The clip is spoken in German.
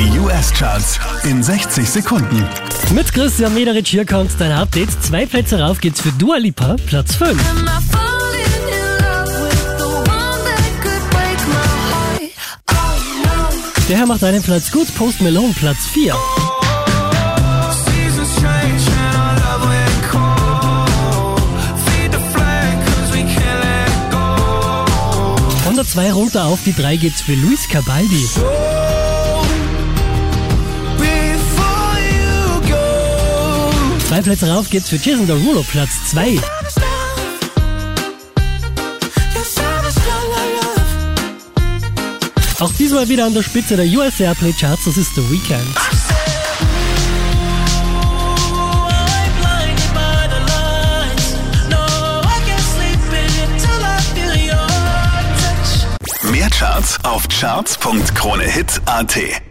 Die US-Charts in 60 Sekunden. Mit Christian Mederich hier kommt dein Update. Zwei Plätze rauf geht's für Dua Lipa, Platz 5. Der Herr macht einen Platz gut, Post Malone, Platz 4. Von der 2 runter auf die 3 geht's für Luis Cabaldi. Zwei Plätze rauf geht's für Jason Derulo, Platz 2. Auch diesmal wieder an der Spitze der US Airplay Charts, das ist The Weeknd. Mehr Charts auf charts.kronehit.at.